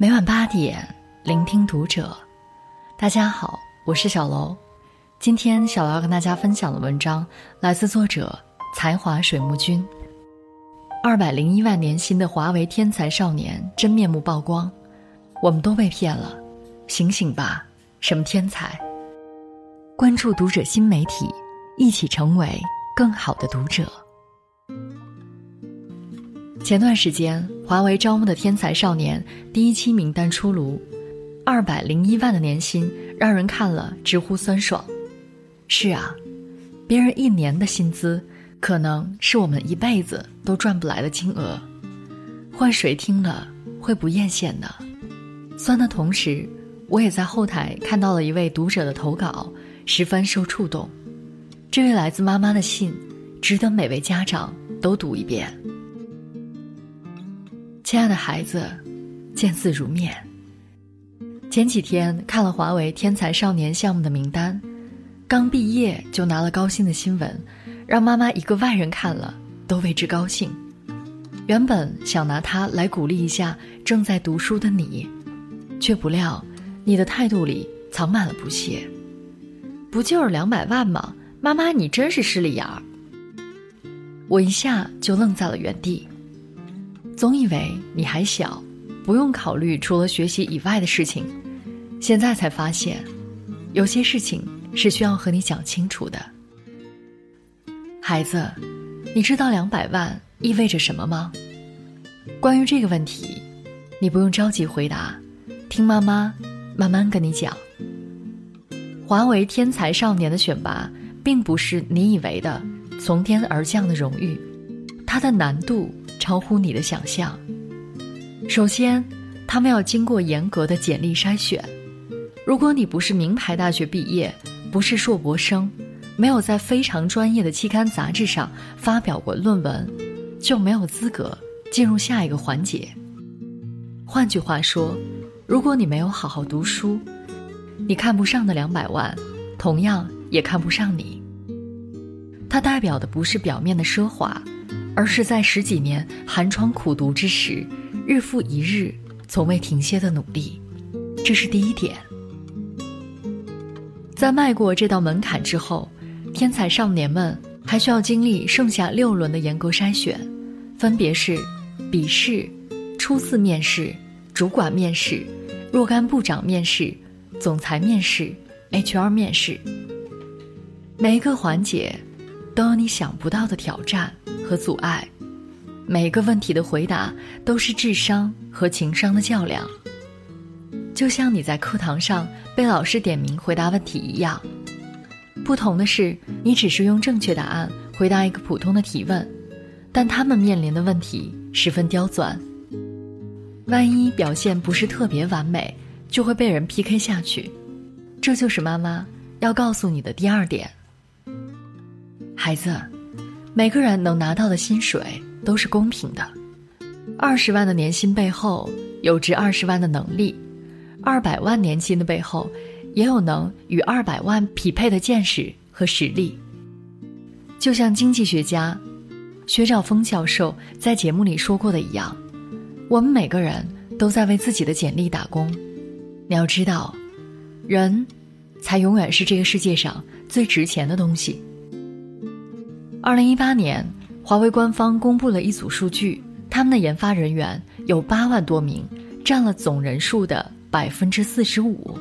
每晚八点，聆听读者。大家好，我是小楼。今天小楼要跟大家分享的文章来自作者才华水木君。二百零一万年薪的华为天才少年真面目曝光，我们都被骗了，醒醒吧！什么天才？关注读者新媒体，一起成为更好的读者。前段时间，华为招募的天才少年第一期名单出炉，二百零一万的年薪让人看了直呼酸爽。是啊，别人一年的薪资，可能是我们一辈子都赚不来的金额，换谁听了会不艳羡呢？酸的同时，我也在后台看到了一位读者的投稿，十分受触动。这位来自妈妈的信，值得每位家长都读一遍。亲爱的孩子，见字如面。前几天看了华为天才少年项目的名单，刚毕业就拿了高薪的新闻，让妈妈一个外人看了都为之高兴。原本想拿它来鼓励一下正在读书的你，却不料你的态度里藏满了不屑。不就是两百万吗？妈妈，你真是势利眼儿。我一下就愣在了原地。总以为你还小，不用考虑除了学习以外的事情，现在才发现，有些事情是需要和你讲清楚的。孩子，你知道两百万意味着什么吗？关于这个问题，你不用着急回答，听妈妈慢慢跟你讲。华为天才少年的选拔，并不是你以为的从天而降的荣誉，它的难度。超乎你的想象。首先，他们要经过严格的简历筛选。如果你不是名牌大学毕业，不是硕博生，没有在非常专业的期刊杂志上发表过论文，就没有资格进入下一个环节。换句话说，如果你没有好好读书，你看不上的两百万，同样也看不上你。它代表的不是表面的奢华。而是在十几年寒窗苦读之时，日复一日，从未停歇的努力，这是第一点。在迈过这道门槛之后，天才少年们还需要经历剩下六轮的严格筛选，分别是笔试、初次面试、主管面试、若干部长面试、总裁面试、HR 面试。每一个环节，都有你想不到的挑战。和阻碍，每个问题的回答都是智商和情商的较量。就像你在课堂上被老师点名回答问题一样，不同的是，你只是用正确答案回答一个普通的提问，但他们面临的问题十分刁钻。万一表现不是特别完美，就会被人 PK 下去。这就是妈妈要告诉你的第二点，孩子。每个人能拿到的薪水都是公平的，二十万的年薪背后有值二十万的能力，二百万年薪的背后也有能与二百万匹配的见识和实力。就像经济学家薛兆丰教授在节目里说过的一样，我们每个人都在为自己的简历打工。你要知道，人才永远是这个世界上最值钱的东西。二零一八年，华为官方公布了一组数据，他们的研发人员有八万多名，占了总人数的百分之四十五。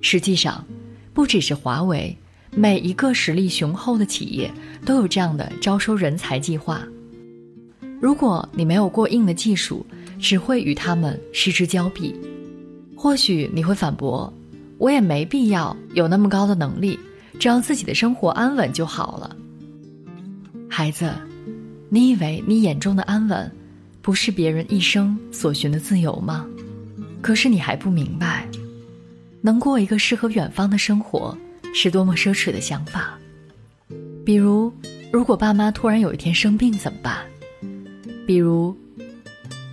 实际上，不只是华为，每一个实力雄厚的企业都有这样的招收人才计划。如果你没有过硬的技术，只会与他们失之交臂。或许你会反驳：“我也没必要有那么高的能力，只要自己的生活安稳就好了。”孩子，你以为你眼中的安稳，不是别人一生所寻的自由吗？可是你还不明白，能过一个诗和远方的生活，是多么奢侈的想法。比如，如果爸妈突然有一天生病怎么办？比如，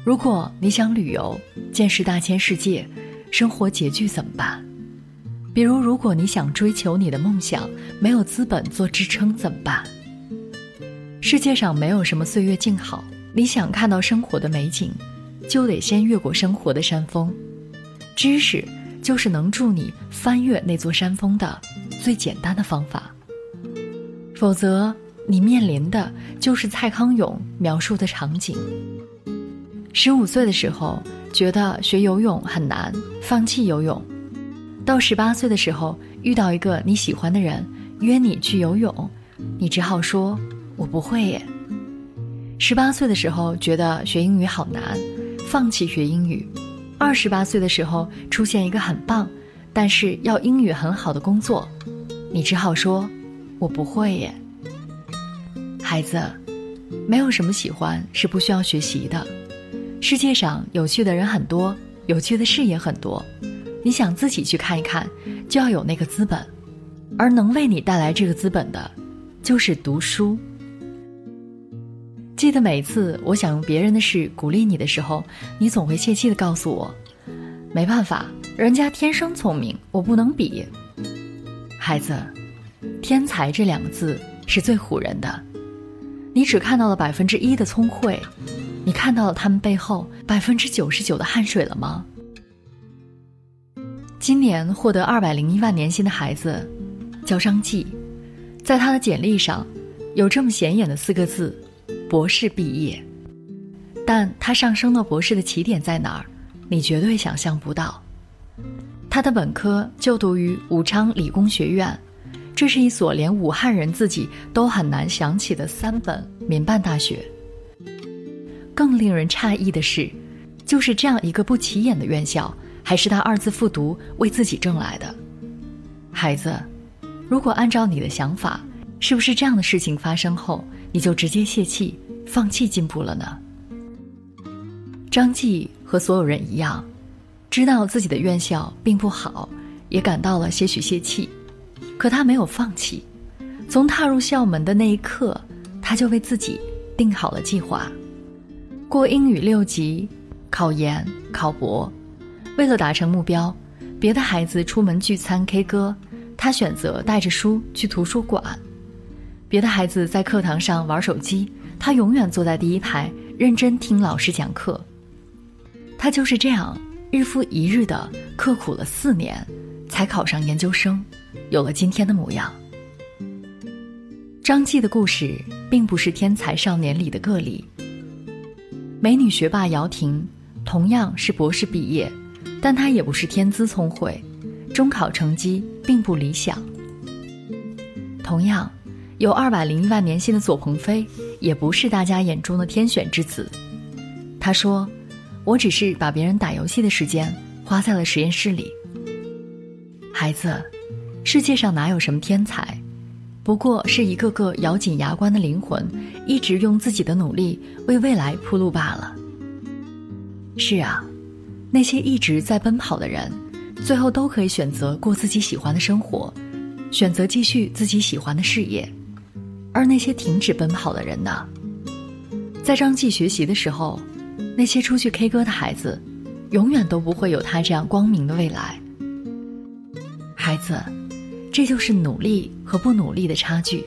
如果你想旅游、见识大千世界，生活拮据怎么办？比如，如果你想追求你的梦想，没有资本做支撑怎么办？世界上没有什么岁月静好，你想看到生活的美景，就得先越过生活的山峰。知识就是能助你翻越那座山峰的最简单的方法。否则，你面临的就是蔡康永描述的场景：十五岁的时候觉得学游泳很难，放弃游泳；到十八岁的时候遇到一个你喜欢的人，约你去游泳，你只好说“我不会耶”。十八岁的时候觉得学英语好难，放弃学英语；二十八岁的时候出现一个很棒，但是要英语很好的工作，你只好说。我不会耶，孩子，没有什么喜欢是不需要学习的。世界上有趣的人很多，有趣的事也很多，你想自己去看一看，就要有那个资本，而能为你带来这个资本的，就是读书。记得每次我想用别人的事鼓励你的时候，你总会泄气的告诉我：“没办法，人家天生聪明，我不能比。”孩子。天才这两个字是最唬人的，你只看到了百分之一的聪慧，你看到了他们背后百分之九十九的汗水了吗？今年获得二百零一万年薪的孩子叫张继，在他的简历上有这么显眼的四个字：博士毕业。但他上升到博士的起点在哪儿？你绝对想象不到。他的本科就读于武昌理工学院。这是一所连武汉人自己都很难想起的三本民办大学。更令人诧异的是，就是这样一个不起眼的院校，还是他二次复读为自己挣来的。孩子，如果按照你的想法，是不是这样的事情发生后，你就直接泄气，放弃进步了呢？张继和所有人一样，知道自己的院校并不好，也感到了些许泄气。可他没有放弃，从踏入校门的那一刻，他就为自己定好了计划：过英语六级，考研、考博。为了达成目标，别的孩子出门聚餐、K 歌，他选择带着书去图书馆；别的孩子在课堂上玩手机，他永远坐在第一排，认真听老师讲课。他就是这样日复一日的刻苦了四年，才考上研究生。有了今天的模样。张继的故事并不是天才少年里的个例。美女学霸姚婷同样是博士毕业，但她也不是天资聪慧，中考成绩并不理想。同样，有二百零一万年薪的左鹏飞也不是大家眼中的天选之子。他说：“我只是把别人打游戏的时间花在了实验室里。”孩子。世界上哪有什么天才，不过是一个个咬紧牙关的灵魂，一直用自己的努力为未来铺路罢了。是啊，那些一直在奔跑的人，最后都可以选择过自己喜欢的生活，选择继续自己喜欢的事业。而那些停止奔跑的人呢？在张继学习的时候，那些出去 K 歌的孩子，永远都不会有他这样光明的未来。孩子。这就是努力和不努力的差距。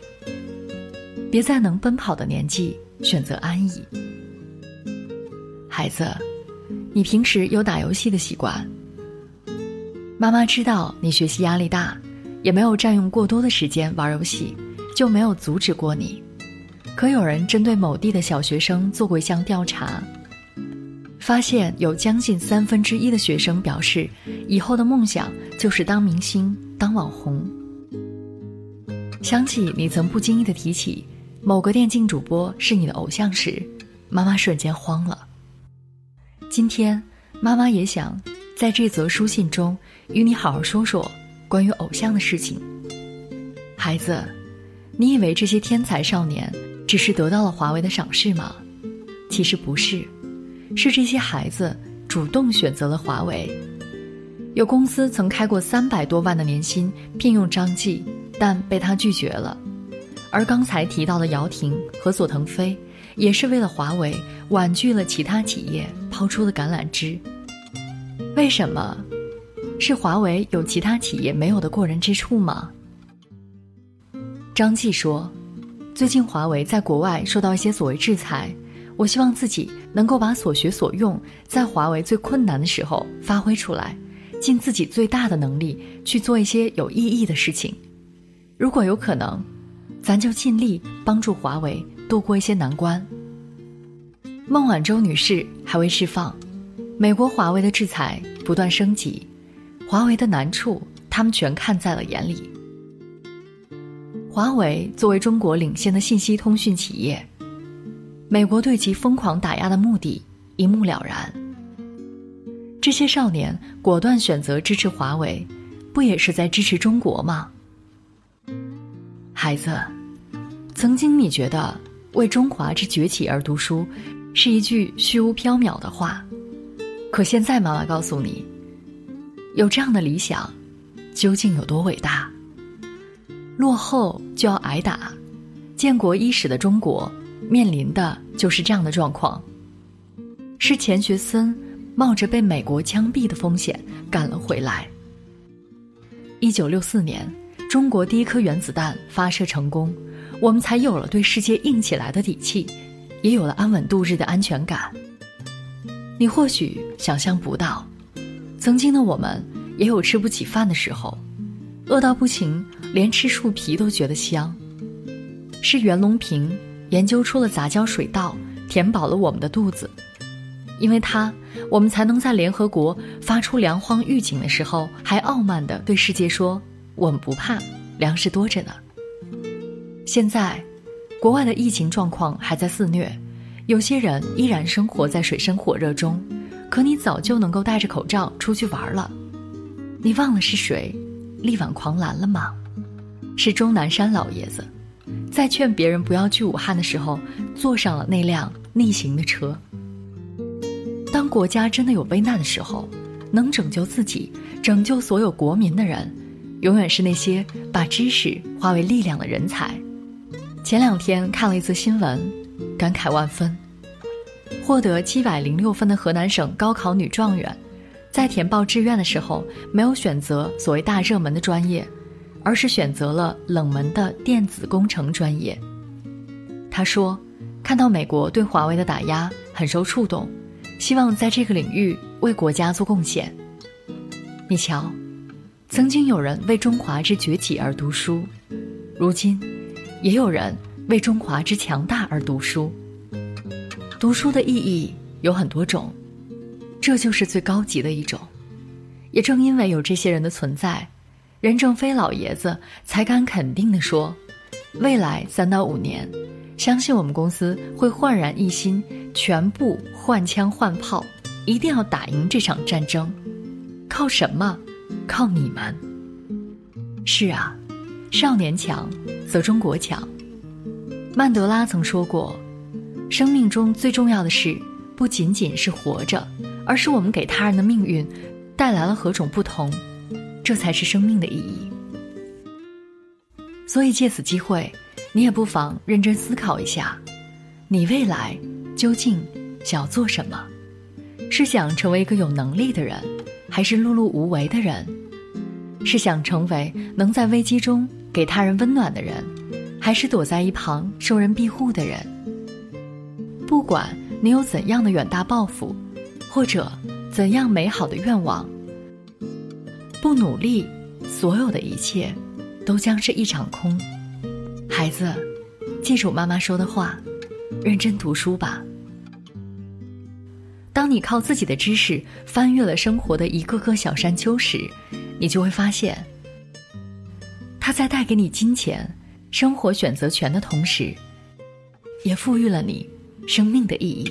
别在能奔跑的年纪选择安逸。孩子，你平时有打游戏的习惯。妈妈知道你学习压力大，也没有占用过多的时间玩游戏，就没有阻止过你。可有人针对某地的小学生做过一项调查，发现有将近三分之一的学生表示，以后的梦想就是当明星、当网红。想起你曾不经意的提起某个电竞主播是你的偶像时，妈妈瞬间慌了。今天，妈妈也想在这则书信中与你好好说说关于偶像的事情。孩子，你以为这些天才少年只是得到了华为的赏识吗？其实不是，是这些孩子主动选择了华为。有公司曾开过三百多万的年薪聘用张继。但被他拒绝了，而刚才提到的姚婷和佐藤飞，也是为了华为婉拒了其他企业抛出的橄榄枝。为什么？是华为有其他企业没有的过人之处吗？张继说：“最近华为在国外受到一些所谓制裁，我希望自己能够把所学所用，在华为最困难的时候发挥出来，尽自己最大的能力去做一些有意义的事情。如果有可能，咱就尽力帮助华为度过一些难关。孟晚舟女士还未释放，美国华为的制裁不断升级，华为的难处他们全看在了眼里。华为作为中国领先的信息通讯企业。美国对其疯狂打压的目的一目了然。这些少年果断选择支持华为，不也是在支持中国吗？孩子，曾经你觉得为中华之崛起而读书是一句虚无缥缈的话，可现在妈妈告诉你，有这样的理想，究竟有多伟大？落后就要挨打，建国伊始的中国。面临的就是这样的状况。是钱学森冒着被美国枪毙的风险赶了回来。一九六四年，中国第一颗原子弹发射成功，我们才有了对世界硬起来的底气，也有了安稳度日的安全感。你或许想象不到，曾经的我们也有吃不起饭的时候，饿到不行，连吃树皮都觉得香。是袁隆平。研究出了杂交水稻，填饱了我们的肚子，因为他，我们才能在联合国发出粮荒预警的时候，还傲慢地对世界说：“我们不怕，粮食多着呢。”现在，国外的疫情状况还在肆虐，有些人依然生活在水深火热中，可你早就能够戴着口罩出去玩了。你忘了是谁力挽狂澜了吗？是钟南山老爷子。在劝别人不要去武汉的时候，坐上了那辆逆行的车。当国家真的有危难的时候，能拯救自己、拯救所有国民的人，永远是那些把知识化为力量的人才。前两天看了一则新闻，感慨万分。获得七百零六分的河南省高考女状元，在填报志愿的时候，没有选择所谓大热门的专业。而是选择了冷门的电子工程专业。他说：“看到美国对华为的打压，很受触动，希望在这个领域为国家做贡献。”你瞧，曾经有人为中华之崛起而读书，如今，也有人为中华之强大而读书。读书的意义有很多种，这就是最高级的一种。也正因为有这些人的存在。任正非老爷子才敢肯定地说：“未来三到五年，相信我们公司会焕然一新，全部换枪换炮，一定要打赢这场战争。靠什么？靠你们。是啊，少年强则中国强。曼德拉曾说过，生命中最重要的事，不仅仅是活着，而是我们给他人的命运带来了何种不同。”这才是生命的意义。所以借此机会，你也不妨认真思考一下，你未来究竟想要做什么？是想成为一个有能力的人，还是碌碌无为的人？是想成为能在危机中给他人温暖的人，还是躲在一旁受人庇护的人？不管你有怎样的远大抱负，或者怎样美好的愿望。不努力，所有的一切都将是一场空。孩子，记住妈妈说的话，认真读书吧。当你靠自己的知识翻越了生活的一个个小山丘时，你就会发现，它在带给你金钱、生活选择权的同时，也赋予了你生命的意义。